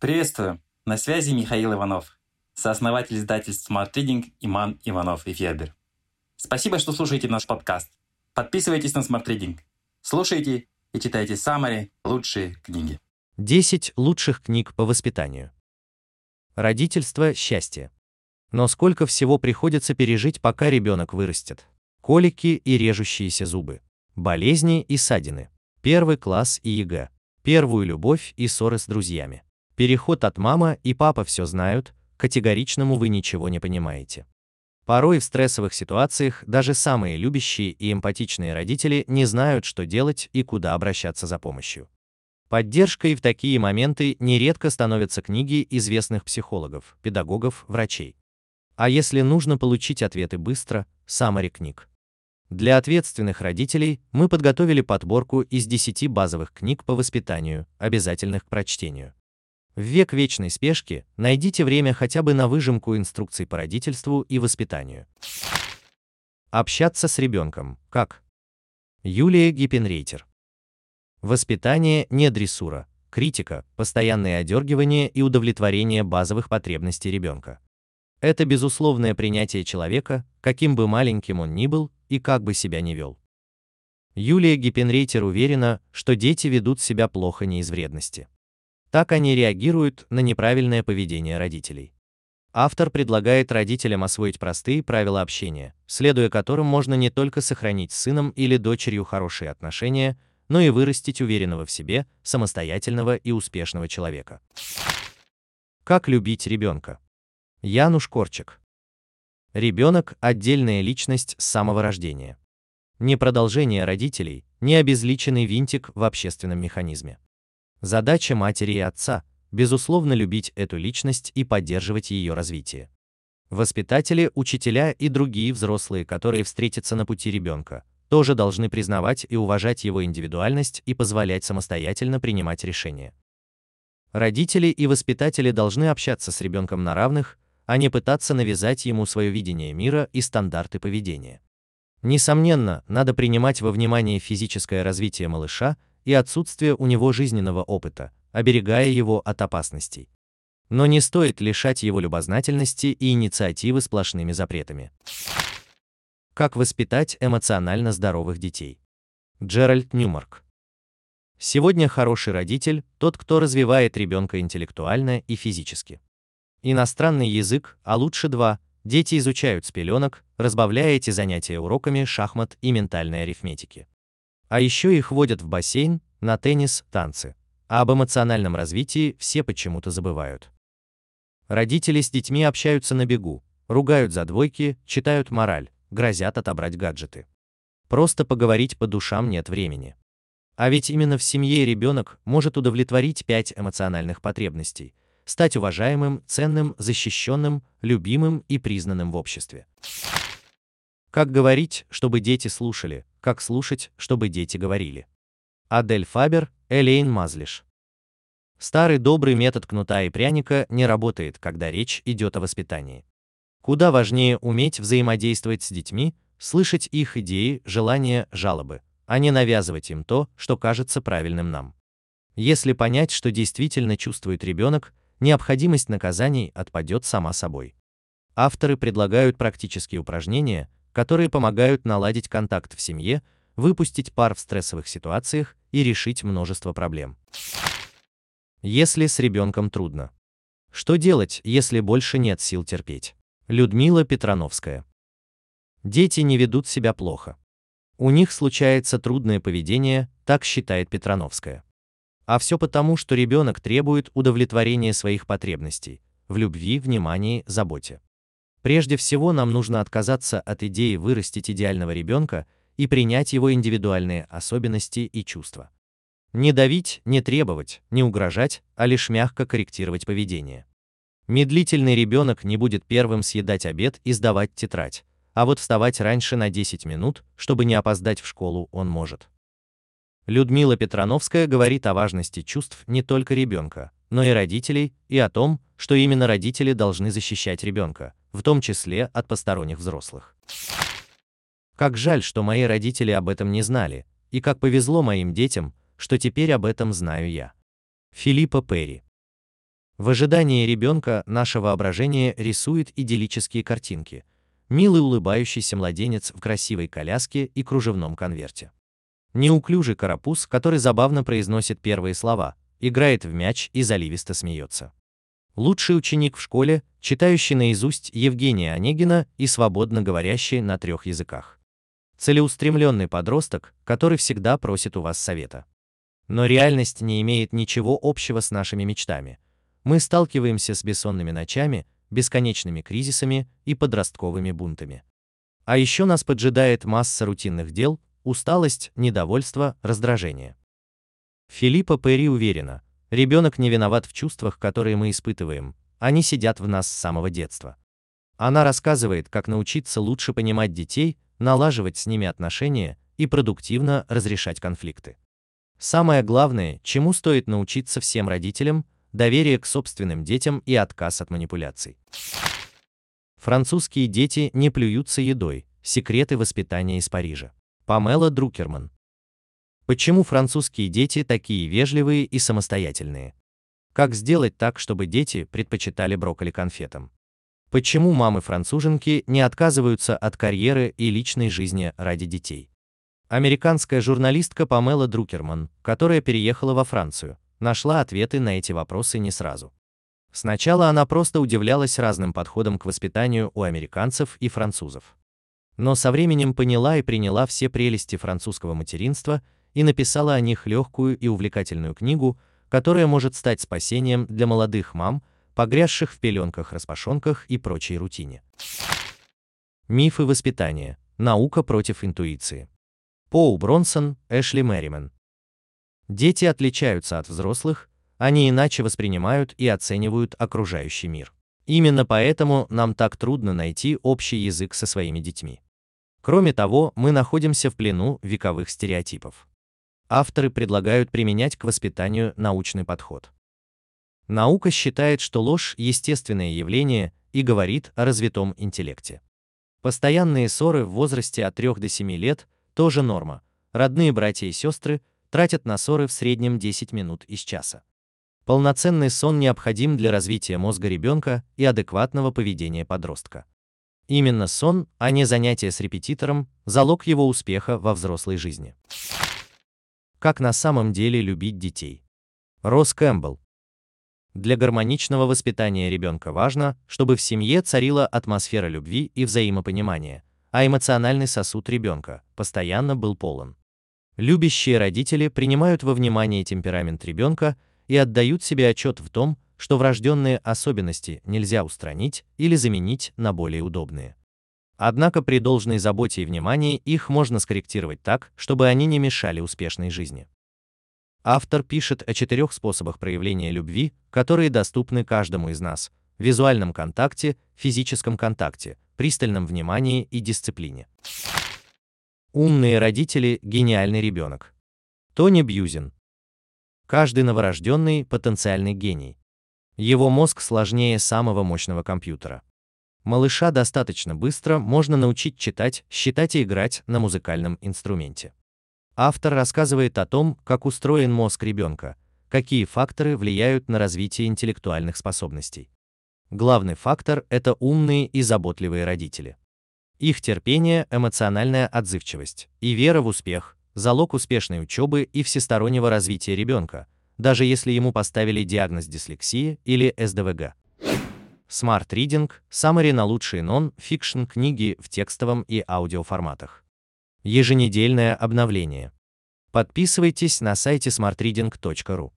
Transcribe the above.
Приветствую! На связи Михаил Иванов, сооснователь издательств Smart Reading Иман Иванов и Федер. Спасибо, что слушаете наш подкаст. Подписывайтесь на Smart Reading. Слушайте и читайте самые лучшие книги. 10 лучших книг по воспитанию. Родительство – счастье. Но сколько всего приходится пережить, пока ребенок вырастет. Колики и режущиеся зубы. Болезни и ссадины. Первый класс и ЕГЭ. Первую любовь и ссоры с друзьями. Переход от мама и папа все знают, категоричному вы ничего не понимаете. Порой в стрессовых ситуациях даже самые любящие и эмпатичные родители не знают, что делать и куда обращаться за помощью. Поддержкой в такие моменты нередко становятся книги известных психологов, педагогов, врачей. А если нужно получить ответы быстро, саммари книг. Для ответственных родителей мы подготовили подборку из 10 базовых книг по воспитанию, обязательных к прочтению. В век вечной спешки найдите время хотя бы на выжимку инструкций по родительству и воспитанию. Общаться с ребенком. Как? Юлия Гиппенрейтер. Воспитание не дрессура, критика, постоянное одергивание и удовлетворение базовых потребностей ребенка. Это безусловное принятие человека, каким бы маленьким он ни был и как бы себя ни вел. Юлия Гиппенрейтер уверена, что дети ведут себя плохо не из вредности. Так они реагируют на неправильное поведение родителей. Автор предлагает родителям освоить простые правила общения, следуя которым можно не только сохранить с сыном или дочерью хорошие отношения, но и вырастить уверенного в себе, самостоятельного и успешного человека. Как любить ребенка? Януш Корчик. Ребенок – отдельная личность с самого рождения. Не продолжение родителей, не обезличенный винтик в общественном механизме. Задача матери и отца – безусловно любить эту личность и поддерживать ее развитие. Воспитатели, учителя и другие взрослые, которые встретятся на пути ребенка, тоже должны признавать и уважать его индивидуальность и позволять самостоятельно принимать решения. Родители и воспитатели должны общаться с ребенком на равных, а не пытаться навязать ему свое видение мира и стандарты поведения. Несомненно, надо принимать во внимание физическое развитие малыша и отсутствие у него жизненного опыта, оберегая его от опасностей. Но не стоит лишать его любознательности и инициативы сплошными запретами. Как воспитать эмоционально здоровых детей? Джеральд Ньюмарк. Сегодня хороший родитель – тот, кто развивает ребенка интеллектуально и физически. Иностранный язык, а лучше два, дети изучают с пеленок, разбавляя эти занятия уроками шахмат и ментальной арифметики. А еще их водят в бассейн, на теннис, танцы. А об эмоциональном развитии все почему-то забывают. Родители с детьми общаются на бегу, ругают за двойки, читают мораль, грозят отобрать гаджеты. Просто поговорить по душам нет времени. А ведь именно в семье ребенок может удовлетворить пять эмоциональных потребностей, стать уважаемым, ценным, защищенным, любимым и признанным в обществе. Как говорить, чтобы дети слушали, как слушать, чтобы дети говорили. Адель Фабер, Элейн Мазлиш. Старый добрый метод кнута и пряника не работает, когда речь идет о воспитании. Куда важнее уметь взаимодействовать с детьми, слышать их идеи, желания, жалобы, а не навязывать им то, что кажется правильным нам. Если понять, что действительно чувствует ребенок, необходимость наказаний отпадет сама собой. Авторы предлагают практические упражнения, которые помогают наладить контакт в семье, выпустить пар в стрессовых ситуациях и решить множество проблем. Если с ребенком трудно. Что делать, если больше нет сил терпеть? Людмила Петрановская. Дети не ведут себя плохо. У них случается трудное поведение, так считает Петрановская. А все потому, что ребенок требует удовлетворения своих потребностей в любви, внимании, заботе. Прежде всего нам нужно отказаться от идеи вырастить идеального ребенка и принять его индивидуальные особенности и чувства. Не давить, не требовать, не угрожать, а лишь мягко корректировать поведение. Медлительный ребенок не будет первым съедать обед и сдавать тетрадь, а вот вставать раньше на 10 минут, чтобы не опоздать в школу, он может. Людмила Петрановская говорит о важности чувств не только ребенка, но и родителей, и о том, что именно родители должны защищать ребенка, в том числе от посторонних взрослых. Как жаль, что мои родители об этом не знали, и как повезло моим детям, что теперь об этом знаю я. Филиппа Перри В ожидании ребенка наше воображение рисует идиллические картинки. Милый улыбающийся младенец в красивой коляске и кружевном конверте. Неуклюжий карапуз, который забавно произносит первые слова, играет в мяч и заливисто смеется. Лучший ученик в школе, читающий наизусть Евгения Онегина и свободно говорящий на трех языках. Целеустремленный подросток, который всегда просит у вас совета. Но реальность не имеет ничего общего с нашими мечтами – мы сталкиваемся с бессонными ночами, бесконечными кризисами и подростковыми бунтами. А еще нас поджидает масса рутинных дел, усталость, недовольство, раздражение. Филиппа Перри уверена, ребенок не виноват в чувствах, которые мы испытываем, они сидят в нас с самого детства. Она рассказывает, как научиться лучше понимать детей, налаживать с ними отношения и продуктивно разрешать конфликты. Самое главное, чему стоит научиться всем родителям, доверие к собственным детям и отказ от манипуляций. Французские дети не плюются едой. Секреты воспитания из Парижа. Памела Друкерман. Почему французские дети такие вежливые и самостоятельные? Как сделать так, чтобы дети предпочитали брокколи конфетам? Почему мамы-француженки не отказываются от карьеры и личной жизни ради детей? Американская журналистка Памела Друкерман, которая переехала во Францию, нашла ответы на эти вопросы не сразу. Сначала она просто удивлялась разным подходам к воспитанию у американцев и французов. Но со временем поняла и приняла все прелести французского материнства и написала о них легкую и увлекательную книгу, которая может стать спасением для молодых мам, погрязших в пеленках, распашонках и прочей рутине. Мифы воспитания. Наука против интуиции. Поу Бронсон, Эшли Мэримен. Дети отличаются от взрослых, они иначе воспринимают и оценивают окружающий мир. Именно поэтому нам так трудно найти общий язык со своими детьми. Кроме того, мы находимся в плену вековых стереотипов. Авторы предлагают применять к воспитанию научный подход. Наука считает, что ложь – естественное явление и говорит о развитом интеллекте. Постоянные ссоры в возрасте от 3 до 7 лет – тоже норма. Родные братья и сестры тратят на ссоры в среднем 10 минут из часа. Полноценный сон необходим для развития мозга ребенка и адекватного поведения подростка. Именно сон, а не занятие с репетитором, залог его успеха во взрослой жизни. Как на самом деле любить детей? Росс Кэмпбелл. Для гармоничного воспитания ребенка важно, чтобы в семье царила атмосфера любви и взаимопонимания, а эмоциональный сосуд ребенка постоянно был полон. Любящие родители принимают во внимание темперамент ребенка и отдают себе отчет в том, что врожденные особенности нельзя устранить или заменить на более удобные. Однако при должной заботе и внимании их можно скорректировать так, чтобы они не мешали успешной жизни. Автор пишет о четырех способах проявления любви, которые доступны каждому из нас – визуальном контакте, физическом контакте, пристальном внимании и дисциплине. Умные родители – гениальный ребенок. Тони Бьюзин. Каждый новорожденный – потенциальный гений. Его мозг сложнее самого мощного компьютера. Малыша достаточно быстро можно научить читать, считать и играть на музыкальном инструменте. Автор рассказывает о том, как устроен мозг ребенка, какие факторы влияют на развитие интеллектуальных способностей. Главный фактор – это умные и заботливые родители. Их терпение, эмоциональная отзывчивость и вера в успех – залог успешной учебы и всестороннего развития ребенка, даже если ему поставили диагноз дислексии или СДВГ. Smart Reading – саммари на лучшие нон-фикшн книги в текстовом и аудиоформатах. Еженедельное обновление. Подписывайтесь на сайте smartreading.ru.